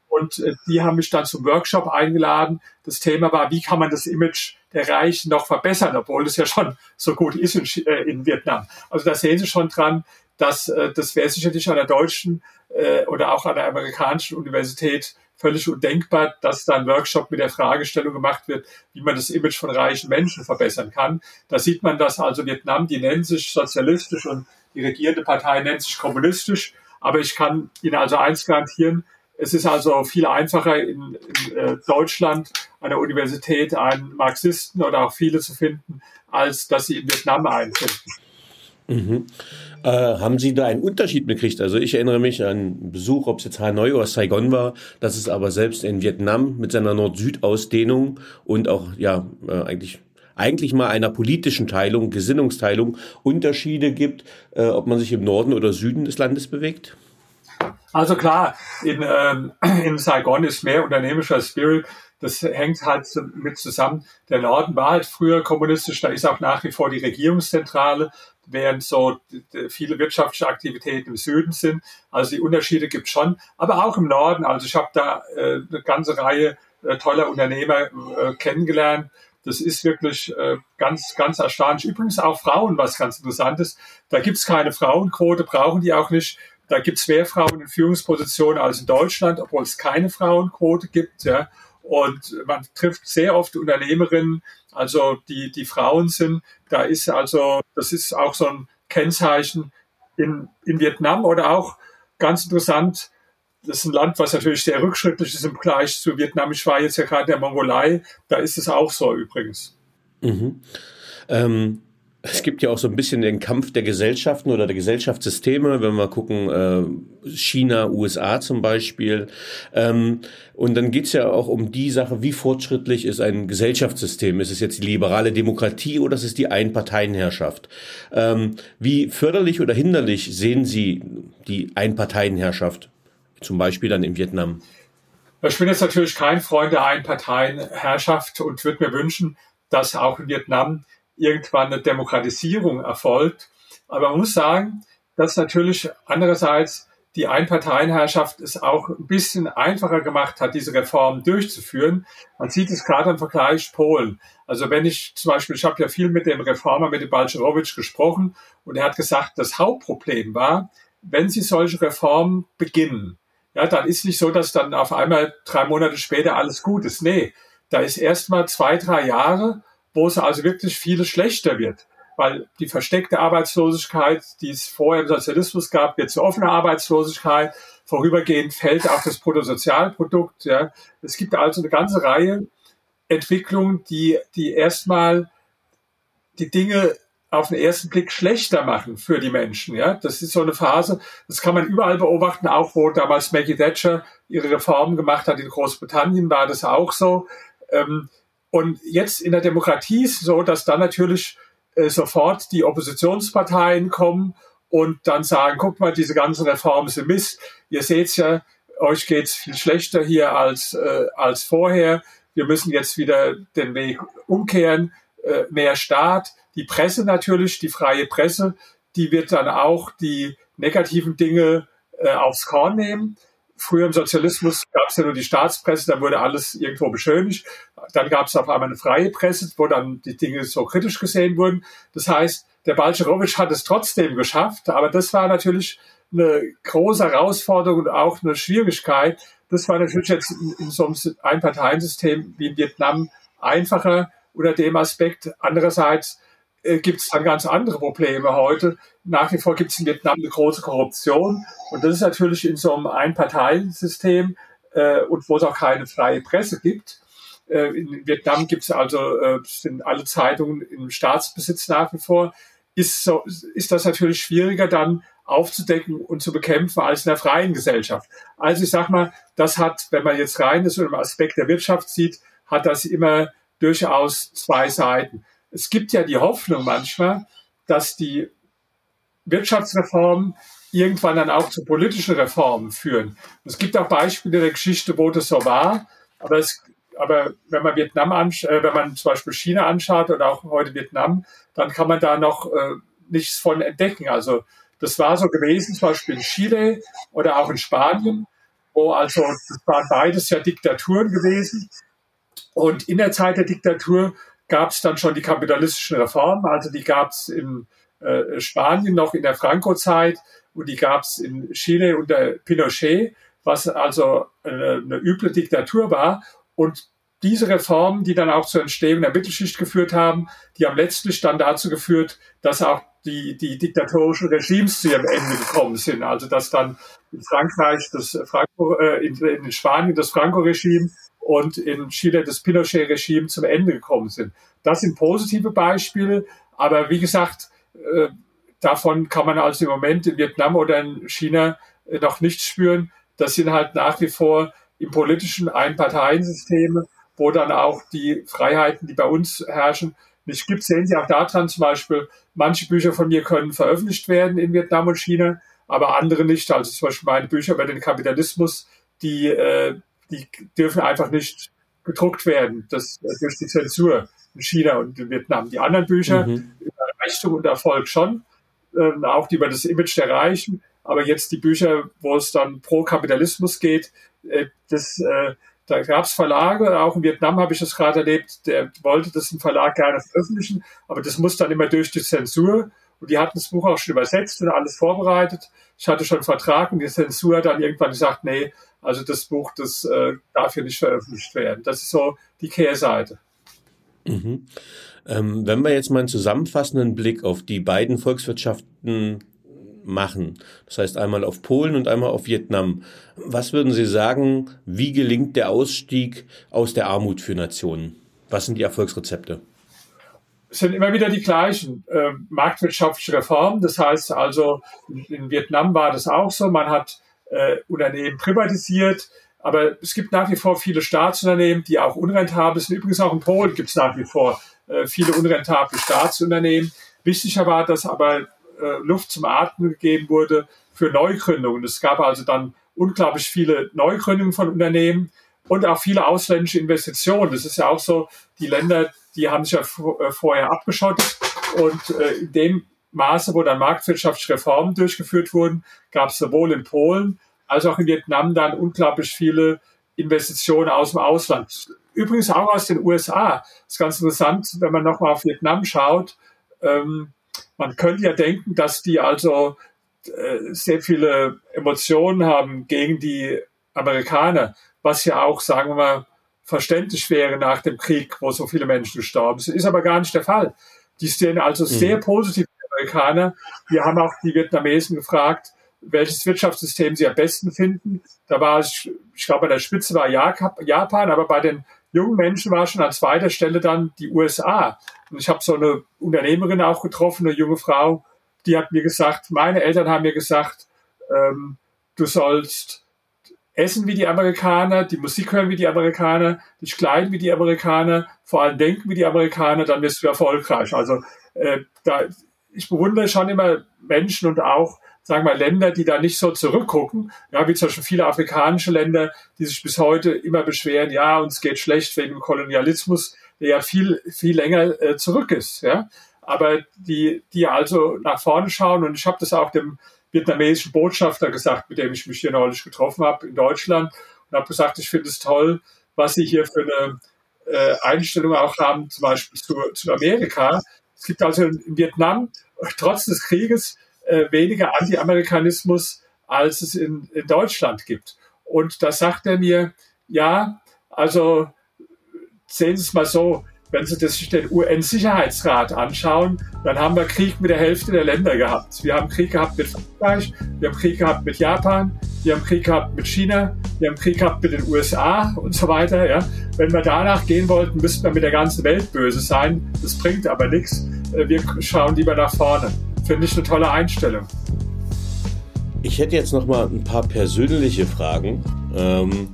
Und äh, die haben mich dann zum Workshop eingeladen. Das Thema war, wie kann man das Image der Reichen noch verbessern, obwohl es ja schon so gut ist in, äh, in Vietnam. Also da sehen Sie schon dran, dass äh, das wäre sicherlich an der deutschen äh, oder auch an der amerikanischen Universität völlig undenkbar, dass da ein Workshop mit der Fragestellung gemacht wird, wie man das Image von reichen Menschen verbessern kann. Da sieht man, dass also Vietnam, die nennt sich sozialistisch und die regierende Partei nennt sich kommunistisch. Aber ich kann Ihnen also eins garantieren, es ist also viel einfacher in, in äh, Deutschland an der Universität einen Marxisten oder auch viele zu finden, als dass sie in Vietnam einen finden. Mhm. Äh, haben Sie da einen Unterschied mitgekriegt? Also ich erinnere mich an einen Besuch, ob es jetzt Hanoi oder Saigon war, dass es aber selbst in Vietnam mit seiner Nord-Süd-Ausdehnung und auch ja äh, eigentlich eigentlich mal einer politischen Teilung, Gesinnungsteilung Unterschiede gibt, äh, ob man sich im Norden oder Süden des Landes bewegt? Also klar, in, ähm, in Saigon ist mehr unternehmischer Spirit das hängt halt mit zusammen. Der Norden war halt früher kommunistisch, da ist auch nach wie vor die Regierungszentrale, während so viele wirtschaftliche Aktivitäten im Süden sind. Also die Unterschiede gibt schon, aber auch im Norden. Also ich habe da äh, eine ganze Reihe äh, toller Unternehmer äh, kennengelernt. Das ist wirklich äh, ganz, ganz erstaunlich. Übrigens auch Frauen, was ganz interessant ist. Da gibt's keine Frauenquote, brauchen die auch nicht. Da gibt's mehr Frauen in Führungspositionen als in Deutschland, obwohl es keine Frauenquote gibt. Ja. Und man trifft sehr oft Unternehmerinnen, also die, die Frauen sind. Da ist also, das ist auch so ein Kennzeichen in, in Vietnam oder auch ganz interessant. Das ist ein Land, was natürlich sehr rückschrittlich ist im Vergleich zu Vietnam. Ich war jetzt ja gerade in der Mongolei. Da ist es auch so übrigens. Mhm. Ähm es gibt ja auch so ein bisschen den Kampf der Gesellschaften oder der Gesellschaftssysteme, wenn wir gucken, äh, China, USA zum Beispiel. Ähm, und dann geht's ja auch um die Sache, wie fortschrittlich ist ein Gesellschaftssystem? Ist es jetzt die liberale Demokratie oder ist es die Einparteienherrschaft? Ähm, wie förderlich oder hinderlich sehen Sie die Einparteienherrschaft, zum Beispiel dann in Vietnam? Ich bin jetzt natürlich kein Freund der Einparteienherrschaft und würde mir wünschen, dass auch in Vietnam irgendwann eine Demokratisierung erfolgt. Aber man muss sagen, dass natürlich andererseits die Einparteienherrschaft es auch ein bisschen einfacher gemacht hat, diese Reformen durchzuführen. Man sieht es gerade im Vergleich Polen. Also wenn ich zum Beispiel, ich habe ja viel mit dem Reformer, mit dem Balcerowicz gesprochen und er hat gesagt, das Hauptproblem war, wenn Sie solche Reformen beginnen, ja, dann ist nicht so, dass dann auf einmal drei Monate später alles gut ist. Nee, da ist erst mal zwei, drei Jahre wo es also wirklich vieles schlechter wird. Weil die versteckte Arbeitslosigkeit, die es vorher im Sozialismus gab, wird zu offener Arbeitslosigkeit. Vorübergehend fällt auch das Bruttosozialprodukt. Ja. Es gibt also eine ganze Reihe Entwicklungen, die, die erstmal die Dinge auf den ersten Blick schlechter machen für die Menschen. Ja, das ist so eine Phase. Das kann man überall beobachten, auch wo damals Maggie Thatcher ihre Reformen gemacht hat. In Großbritannien war das auch so. Ähm, und jetzt in der Demokratie ist es so, dass dann natürlich äh, sofort die Oppositionsparteien kommen und dann sagen, guck mal, diese ganzen Reformen sind Mist. Ihr seht ja, euch geht's viel schlechter hier als, äh, als vorher. Wir müssen jetzt wieder den Weg umkehren, äh, mehr Staat. Die Presse natürlich, die freie Presse, die wird dann auch die negativen Dinge äh, aufs Korn nehmen. Früher im Sozialismus gab es ja nur die Staatspresse, da wurde alles irgendwo beschönigt. Dann gab es auf einmal eine freie Presse, wo dann die Dinge so kritisch gesehen wurden. Das heißt, der Balcerowitsch hat es trotzdem geschafft, aber das war natürlich eine große Herausforderung und auch eine Schwierigkeit. Das war natürlich jetzt in, in so einem Einparteiensystem wie in Vietnam einfacher unter dem Aspekt. Andererseits äh, gibt es dann ganz andere Probleme heute. Nach wie vor gibt es in Vietnam eine große Korruption und das ist natürlich in so einem Einparteiensystem äh, und wo es auch keine freie Presse gibt. Äh, in Vietnam gibt es also äh, sind alle Zeitungen im Staatsbesitz nach wie vor. Ist, so, ist das natürlich schwieriger dann aufzudecken und zu bekämpfen als in der freien Gesellschaft. Also ich sag mal, das hat, wenn man jetzt rein ist und im Aspekt der Wirtschaft sieht, hat das immer durchaus zwei Seiten es gibt ja die Hoffnung manchmal, dass die Wirtschaftsreformen irgendwann dann auch zu politischen Reformen führen. Es gibt auch Beispiele der Geschichte, wo das so war, aber es aber wenn man Vietnam äh, wenn man zum Beispiel China anschaut oder auch heute Vietnam, dann kann man da noch äh, nichts von entdecken. Also das war so gewesen, zum Beispiel in Chile oder auch in Spanien, wo also das waren beides ja Diktaturen gewesen. Und in der Zeit der Diktatur gab es dann schon die kapitalistischen Reformen, also die gab es in äh, Spanien noch in der Franco-Zeit und die gab es in Chile unter Pinochet, was also eine, eine üble Diktatur war. Und diese Reformen, die dann auch zur Entstehung der Mittelschicht geführt haben, die haben letztlich dann dazu geführt, dass auch die, die diktatorischen Regimes zu ihrem Ende gekommen sind. Also dass dann in Frankreich das Franco, äh, in, in Spanien das Franco-Regime und in Chile das Pinochet-Regime zum Ende gekommen sind. Das sind positive Beispiele, aber wie gesagt, äh, davon kann man also im Moment in Vietnam oder in China äh, noch nichts spüren. Das sind halt nach wie vor im politischen Einparteiensysteme, wo dann auch die Freiheiten, die bei uns herrschen, nicht gibt. Sehen Sie auch daran zum Beispiel, manche Bücher von mir können veröffentlicht werden in Vietnam und China, aber andere nicht. Also zum Beispiel meine Bücher über den Kapitalismus, die äh, die dürfen einfach nicht gedruckt werden, das durch die Zensur in China und in Vietnam. Die anderen Bücher mhm. über Reichtum und Erfolg schon, äh, auch die über das Image der Reichen, aber jetzt die Bücher, wo es dann pro Kapitalismus geht, äh, das, äh, da gab es Verlage, auch in Vietnam habe ich das gerade erlebt, der wollte das im Verlag gerne veröffentlichen, aber das muss dann immer durch die Zensur und die hatten das Buch auch schon übersetzt und alles vorbereitet. Ich hatte schon einen Vertrag und die Zensur hat dann irgendwann gesagt, nee, also das Buch, das äh, darf hier nicht veröffentlicht werden. Das ist so die Kehrseite. Mhm. Ähm, wenn wir jetzt mal einen zusammenfassenden Blick auf die beiden Volkswirtschaften machen, das heißt einmal auf Polen und einmal auf Vietnam, was würden Sie sagen, wie gelingt der Ausstieg aus der Armut für Nationen? Was sind die Erfolgsrezepte? Es sind immer wieder die gleichen äh, marktwirtschaftliche Reformen. Das heißt also, in Vietnam war das auch so. Man hat äh, Unternehmen privatisiert. Aber es gibt nach wie vor viele Staatsunternehmen, die auch unrentabel sind. Übrigens auch in Polen gibt es nach wie vor äh, viele unrentable Staatsunternehmen. Wichtiger war, dass aber äh, Luft zum Atmen gegeben wurde für Neugründungen. Es gab also dann unglaublich viele Neugründungen von Unternehmen und auch viele ausländische Investitionen. Das ist ja auch so, die Länder, die haben sich ja äh, vorher abgeschottet und äh, in dem Maße, wo dann marktwirtschaftliche Reformen durchgeführt wurden, gab es sowohl in Polen als auch in Vietnam dann unglaublich viele Investitionen aus dem Ausland. Übrigens auch aus den USA. Das ist ganz interessant, wenn man nochmal auf Vietnam schaut. Ähm, man könnte ja denken, dass die also äh, sehr viele Emotionen haben gegen die Amerikaner, was ja auch, sagen wir mal, verständlich wäre nach dem Krieg, wo so viele Menschen gestorben sind. Ist aber gar nicht der Fall. Die sehen also mhm. sehr positiv Amerikaner. Wir haben auch die Vietnamesen gefragt, welches Wirtschaftssystem sie am besten finden. Da war ich, ich glaube, bei der Spitze war Japan, aber bei den jungen Menschen war schon an zweiter Stelle dann die USA. Und ich habe so eine Unternehmerin auch getroffen, eine junge Frau, die hat mir gesagt, meine Eltern haben mir gesagt, ähm, du sollst essen wie die Amerikaner, die Musik hören wie die Amerikaner, dich kleiden wie die Amerikaner, vor allem denken wie die Amerikaner, dann wirst du erfolgreich. Also äh, da, ich bewundere schon immer Menschen und auch, sagen wir, Länder, die da nicht so zurückgucken, ja, wie zum Beispiel viele afrikanische Länder, die sich bis heute immer beschweren, ja, uns geht schlecht wegen Kolonialismus, der ja viel, viel länger äh, zurück ist, ja. aber die, die also nach vorne schauen. Und ich habe das auch dem vietnamesischen Botschafter gesagt, mit dem ich mich hier neulich getroffen habe in Deutschland und habe gesagt, ich finde es toll, was sie hier für eine äh, Einstellung auch haben, zum Beispiel zu, zu Amerika. Es gibt also in Vietnam trotz des Krieges äh, weniger Anti-Amerikanismus, als es in, in Deutschland gibt. Und da sagt er mir, ja, also sehen Sie es mal so, wenn Sie sich den UN-Sicherheitsrat anschauen, dann haben wir Krieg mit der Hälfte der Länder gehabt. Wir haben Krieg gehabt mit Frankreich, wir haben Krieg gehabt mit Japan, wir haben Krieg gehabt mit China, wir haben Krieg gehabt mit den USA und so weiter. Ja. Wenn wir danach gehen wollten, müssten wir mit der ganzen Welt böse sein. Das bringt aber nichts. Äh, wir schauen lieber nach vorne. Finde ich eine tolle Einstellung. Ich hätte jetzt noch mal ein paar persönliche Fragen. Ähm,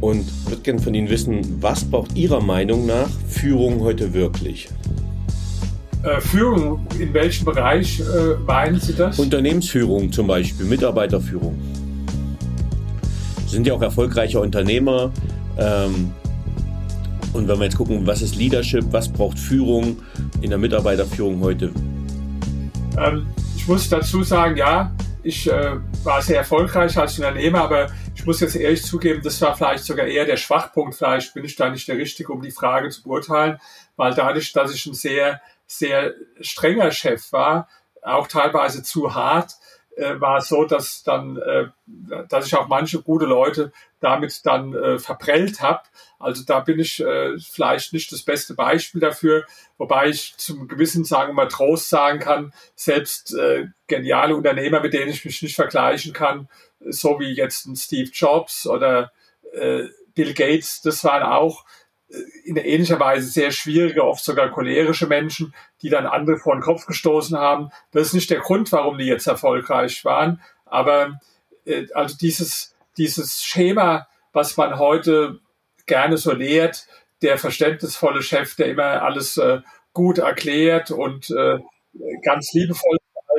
und würde gerne von Ihnen wissen, was braucht Ihrer Meinung nach Führung heute wirklich? Äh, Führung, in welchem Bereich äh, meinen Sie das? Unternehmensführung zum Beispiel, Mitarbeiterführung. Sie sind ja auch erfolgreicher Unternehmer. Ähm, und wenn wir jetzt gucken, was ist Leadership, was braucht Führung in der Mitarbeiterführung heute? Ähm, ich muss dazu sagen, ja, ich äh, war sehr erfolgreich als Unternehmer, aber ich muss jetzt ehrlich zugeben, das war vielleicht sogar eher der Schwachpunkt. Vielleicht bin ich da nicht der Richtige, um die Frage zu beurteilen, weil dadurch, dass ich ein sehr, sehr strenger Chef war, auch teilweise zu hart, äh, war es so, dass dann, äh, dass ich auch manche gute Leute damit dann äh, verprellt habe. Also da bin ich äh, vielleicht nicht das beste Beispiel dafür, wobei ich zum gewissen, sagen wir mal, Trost sagen kann, selbst äh, geniale Unternehmer, mit denen ich mich nicht vergleichen kann, so wie jetzt ein Steve Jobs oder äh, Bill Gates, das waren auch äh, in ähnlicher Weise sehr schwierige, oft sogar cholerische Menschen, die dann andere vor den Kopf gestoßen haben. Das ist nicht der Grund, warum die jetzt erfolgreich waren, aber äh, also dieses, dieses Schema, was man heute gerne so lehrt, der verständnisvolle Chef, der immer alles äh, gut erklärt und äh, ganz liebevoll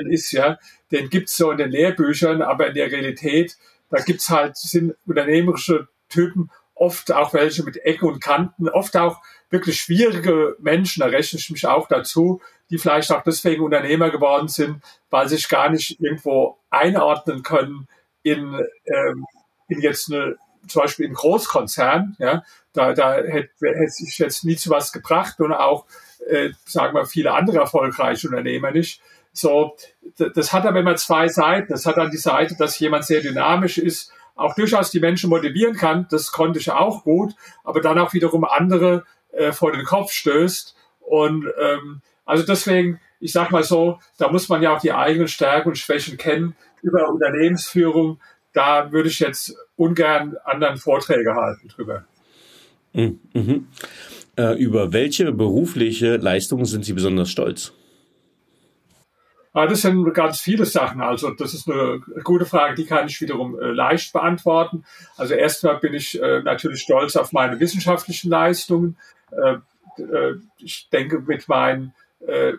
ist, ja, den gibt's so in den Lehrbüchern, aber in der Realität, da gibt's halt, sind unternehmerische Typen, oft auch welche mit Ecken und Kanten, oft auch wirklich schwierige Menschen, da rechne ich mich auch dazu, die vielleicht auch deswegen Unternehmer geworden sind, weil sich gar nicht irgendwo einordnen können in, ähm, in jetzt eine, zum Beispiel in Großkonzern, ja, da, da hätte, hätte sich jetzt nie zu was gebracht und auch, äh, sagen wir, viele andere erfolgreiche Unternehmer nicht. So, das hat aber immer zwei Seiten. Das hat dann die Seite, dass jemand sehr dynamisch ist, auch durchaus die Menschen motivieren kann. Das konnte ich auch gut, aber dann auch wiederum andere äh, vor den Kopf stößt. Und ähm, also deswegen, ich sag mal so, da muss man ja auch die eigenen Stärken und Schwächen kennen über Unternehmensführung. Da würde ich jetzt ungern anderen Vorträge halten drüber. Mhm. mhm. Äh, über welche berufliche Leistungen sind Sie besonders stolz? Ah, das sind ganz viele Sachen. Also das ist eine gute Frage, die kann ich wiederum äh, leicht beantworten. Also erstmal bin ich äh, natürlich stolz auf meine wissenschaftlichen Leistungen. Äh, äh ich denke mit meinen, äh,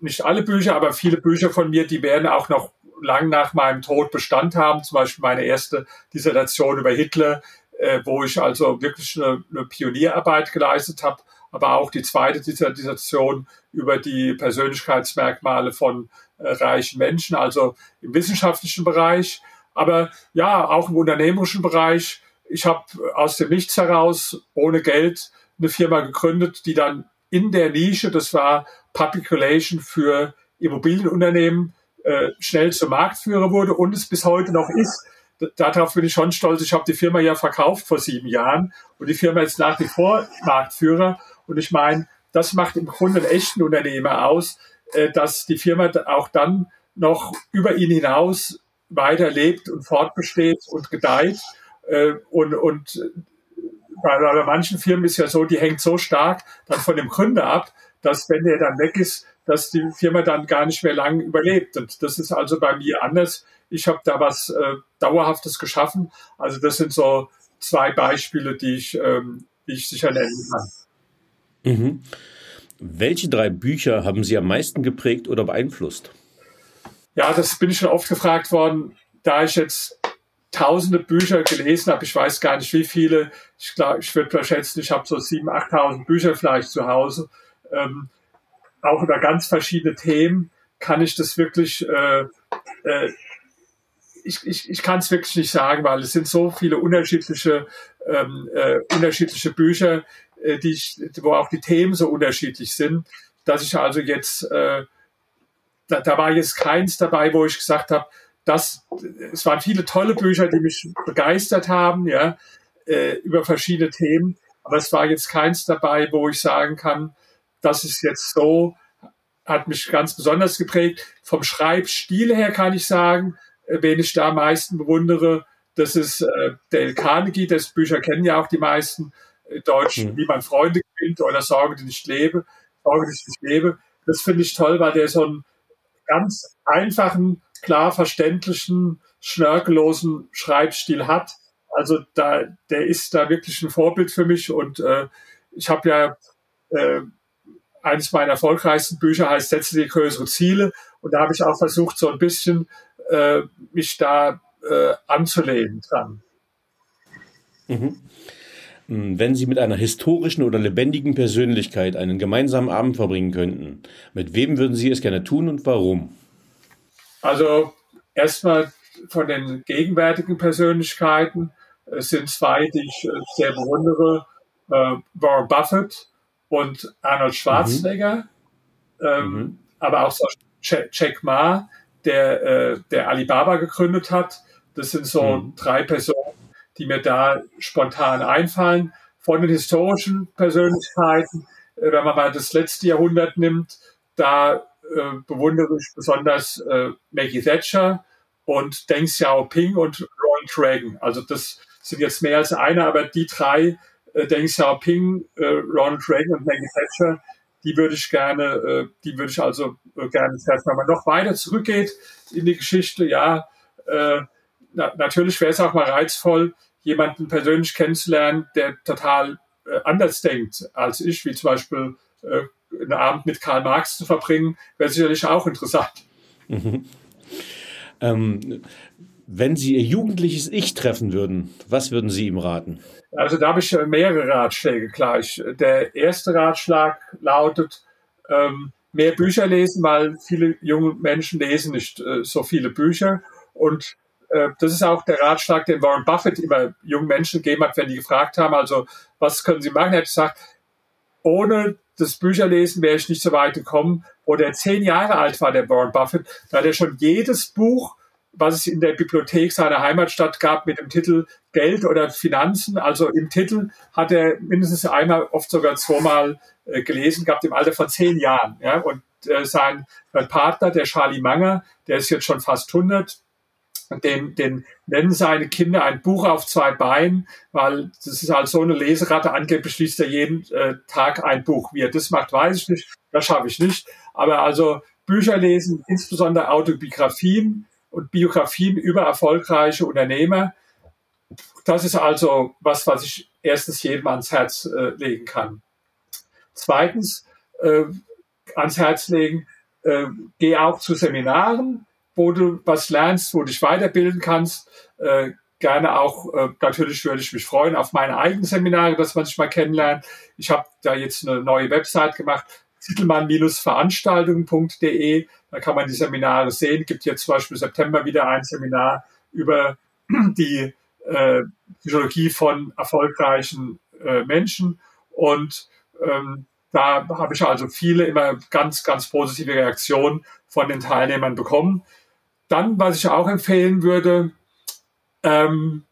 nicht alle Bücher, aber viele Bücher von mir, die werden auch noch lang nach meinem Tod Bestand haben. Zum Beispiel meine erste Dissertation über Hitler, äh, wo ich also wirklich eine, eine Pionierarbeit geleistet habe aber auch die zweite Dissertation über die Persönlichkeitsmerkmale von reichen Menschen, also im wissenschaftlichen Bereich, aber ja, auch im unternehmerischen Bereich. Ich habe aus dem Nichts heraus ohne Geld eine Firma gegründet, die dann in der Nische, das war Public Relation für Immobilienunternehmen, äh, schnell zum Marktführer wurde und es bis heute noch ist. Darauf bin ich schon stolz. Ich habe die Firma ja verkauft vor sieben Jahren und die Firma ist nach wie vor Marktführer. Und ich meine, das macht im Grunde einen echten Unternehmer aus, äh, dass die Firma auch dann noch über ihn hinaus weiterlebt und fortbesteht und gedeiht. Äh, und, und bei, manchen Firmen ist ja so, die hängt so stark dann von dem Gründer ab, dass wenn der dann weg ist, dass die Firma dann gar nicht mehr lang überlebt. Und das ist also bei mir anders. Ich habe da was äh, Dauerhaftes geschaffen. Also das sind so zwei Beispiele, die ich, ähm, die ich sicher nennen kann. Mhm. Welche drei Bücher haben Sie am meisten geprägt oder beeinflusst? Ja, das bin ich schon oft gefragt worden, da ich jetzt tausende Bücher gelesen habe. Ich weiß gar nicht, wie viele. Ich, ich würde schätzen, ich habe so 7.000, 8.000 Bücher vielleicht zu Hause. Ähm, auch über ganz verschiedene Themen kann ich das wirklich, äh, äh, ich, ich, ich kann es wirklich nicht sagen, weil es sind so viele unterschiedliche, ähm, äh, unterschiedliche Bücher, äh, die ich, wo auch die Themen so unterschiedlich sind, dass ich also jetzt, äh, da, da war jetzt keins dabei, wo ich gesagt habe, das, es waren viele tolle Bücher, die mich begeistert haben, ja, äh, über verschiedene Themen. Aber es war jetzt keins dabei, wo ich sagen kann, das ist jetzt so, hat mich ganz besonders geprägt. Vom Schreibstil her kann ich sagen, äh, wen ich da am meisten bewundere, das ist äh, Dale Carnegie. Das Bücher kennen ja auch die meisten Deutschen, mhm. wie man Freunde gewinnt oder Sorge, die nicht lebe, Sorge, die ich nicht lebe. Das finde ich toll, weil der so einen ganz einfachen, klar verständlichen, schnörkellosen Schreibstil hat. Also da, der ist da wirklich ein Vorbild für mich und äh, ich habe ja äh, eines meiner erfolgreichsten Bücher heißt Setze dir größere Ziele. Und da habe ich auch versucht, so ein bisschen äh, mich da äh, anzulehnen dran. Mhm. Wenn Sie mit einer historischen oder lebendigen Persönlichkeit einen gemeinsamen Abend verbringen könnten, mit wem würden Sie es gerne tun und warum? Also erstmal von den gegenwärtigen Persönlichkeiten. Es sind zwei, die ich äh, sehr bewundere. Äh, Warren Buffett und Arnold Schwarzenegger, mhm. Ähm, mhm. aber auch so Jack Ma, der, äh, der Alibaba gegründet hat. Das sind so mhm. drei Personen, die mir da spontan einfallen. Von den historischen Persönlichkeiten, äh, wenn man mal das letzte Jahrhundert nimmt, da äh, bewundere ich besonders äh, Maggie Thatcher und Deng Xiaoping und Ronald Reagan. Also das sind jetzt mehr als einer, aber die drei äh, Deng Xiaoping, äh, Ronald Reagan und Maggie Thatcher, die würde ich gerne, äh, die würde ich also gerne treffen. Wenn man noch weiter zurückgeht in die Geschichte, ja, na, natürlich wäre es auch mal reizvoll, jemanden persönlich kennenzulernen, der total äh, anders denkt als ich, wie zum Beispiel äh, einen Abend mit Karl Marx zu verbringen, wäre sicherlich auch interessant. Mhm. Ähm, wenn Sie Ihr jugendliches Ich treffen würden, was würden Sie ihm raten? Also da habe ich mehrere Ratschläge, klar. Ich, der erste Ratschlag lautet, ähm, mehr Bücher lesen, weil viele junge Menschen lesen nicht äh, so viele Bücher. Und äh, das ist auch der Ratschlag, den Warren Buffett immer jungen Menschen gegeben hat, wenn die gefragt haben, also was können sie machen? Er hat gesagt, ohne das Bücherlesen wäre ich nicht so weit gekommen. Wo der zehn Jahre alt war, der Warren Buffett, da hat er schon jedes Buch was es in der Bibliothek seiner Heimatstadt gab mit dem Titel Geld oder Finanzen. Also im Titel hat er mindestens einmal, oft sogar zweimal äh, gelesen gehabt im Alter von zehn Jahren. Ja? Und äh, sein, sein Partner, der Charlie Manger, der ist jetzt schon fast 100, den, den nennen seine Kinder ein Buch auf zwei Beinen, weil das ist halt so eine Leseratte. Angeblich liest er jeden äh, Tag ein Buch. Wie er das macht, weiß ich nicht. Das schaffe ich nicht. Aber also Bücher lesen, insbesondere Autobiografien, und Biografien über erfolgreiche Unternehmer. Das ist also was, was ich erstens jedem ans Herz äh, legen kann. Zweitens äh, ans Herz legen, äh, geh auch zu Seminaren, wo du was lernst, wo du dich weiterbilden kannst. Äh, gerne auch, äh, natürlich würde ich mich freuen auf meine eigenen Seminare, dass man sich mal kennenlernt. Ich habe da jetzt eine neue Website gemacht, zittelmann-veranstaltungen.de. Da kann man die Seminare sehen. Gibt jetzt zum Beispiel September wieder ein Seminar über die äh, Psychologie von erfolgreichen äh, Menschen. Und ähm, da habe ich also viele immer ganz, ganz positive Reaktionen von den Teilnehmern bekommen. Dann, was ich auch empfehlen würde, ähm,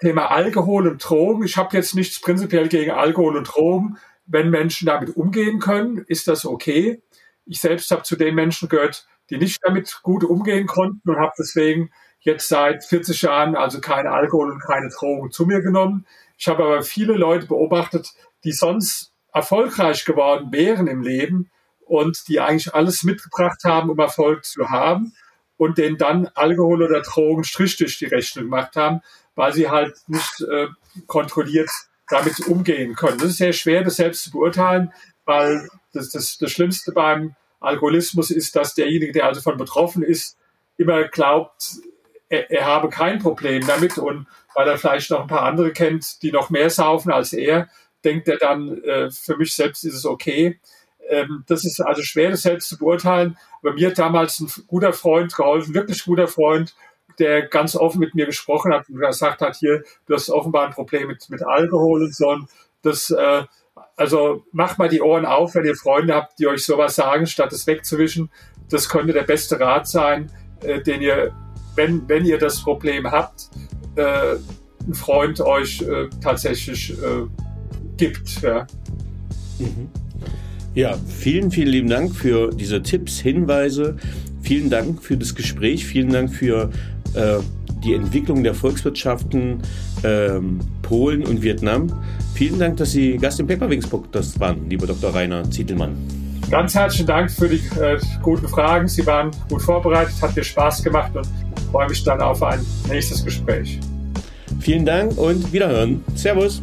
Thema Alkohol und Drogen. Ich habe jetzt nichts prinzipiell gegen Alkohol und Drogen, wenn Menschen damit umgehen können, ist das okay. Ich selbst habe zu den Menschen gehört, die nicht damit gut umgehen konnten und habe deswegen jetzt seit 40 Jahren also keine Alkohol und keine Drogen zu mir genommen. Ich habe aber viele Leute beobachtet, die sonst erfolgreich geworden wären im Leben und die eigentlich alles mitgebracht haben, um Erfolg zu haben und denen dann Alkohol oder Drogen Strich durch die Rechnung gemacht haben, weil sie halt nicht äh, kontrolliert damit umgehen können. Das ist sehr schwer, das selbst zu beurteilen, weil das, das, das Schlimmste beim Alkoholismus ist, dass derjenige, der also von betroffen ist, immer glaubt, er, er habe kein Problem damit und weil er vielleicht noch ein paar andere kennt, die noch mehr saufen als er, denkt er dann, äh, für mich selbst ist es okay. Ähm, das ist also schwer, das selbst zu beurteilen. Aber mir hat damals ein guter Freund geholfen, wirklich guter Freund, der ganz offen mit mir gesprochen hat und gesagt hat, hier, du hast offenbar ein Problem mit, mit Alkohol und so. Das, äh, also macht mal die Ohren auf, wenn ihr Freunde habt, die euch sowas sagen, statt es wegzuwischen. Das könnte der beste Rat sein, äh, den ihr, wenn, wenn ihr das Problem habt, äh, ein Freund euch äh, tatsächlich äh, gibt. Ja. Mhm. Ja, vielen, vielen lieben Dank für diese Tipps, Hinweise. Vielen Dank für das Gespräch. Vielen Dank für äh, die Entwicklung der Volkswirtschaften ähm, Polen und Vietnam. Vielen Dank, dass Sie Gast im Paperwings Podcast waren, lieber Dr. Rainer Zietelmann. Ganz herzlichen Dank für die äh, guten Fragen. Sie waren gut vorbereitet, hat mir Spaß gemacht und freue mich dann auf ein nächstes Gespräch. Vielen Dank und wiederhören. Servus.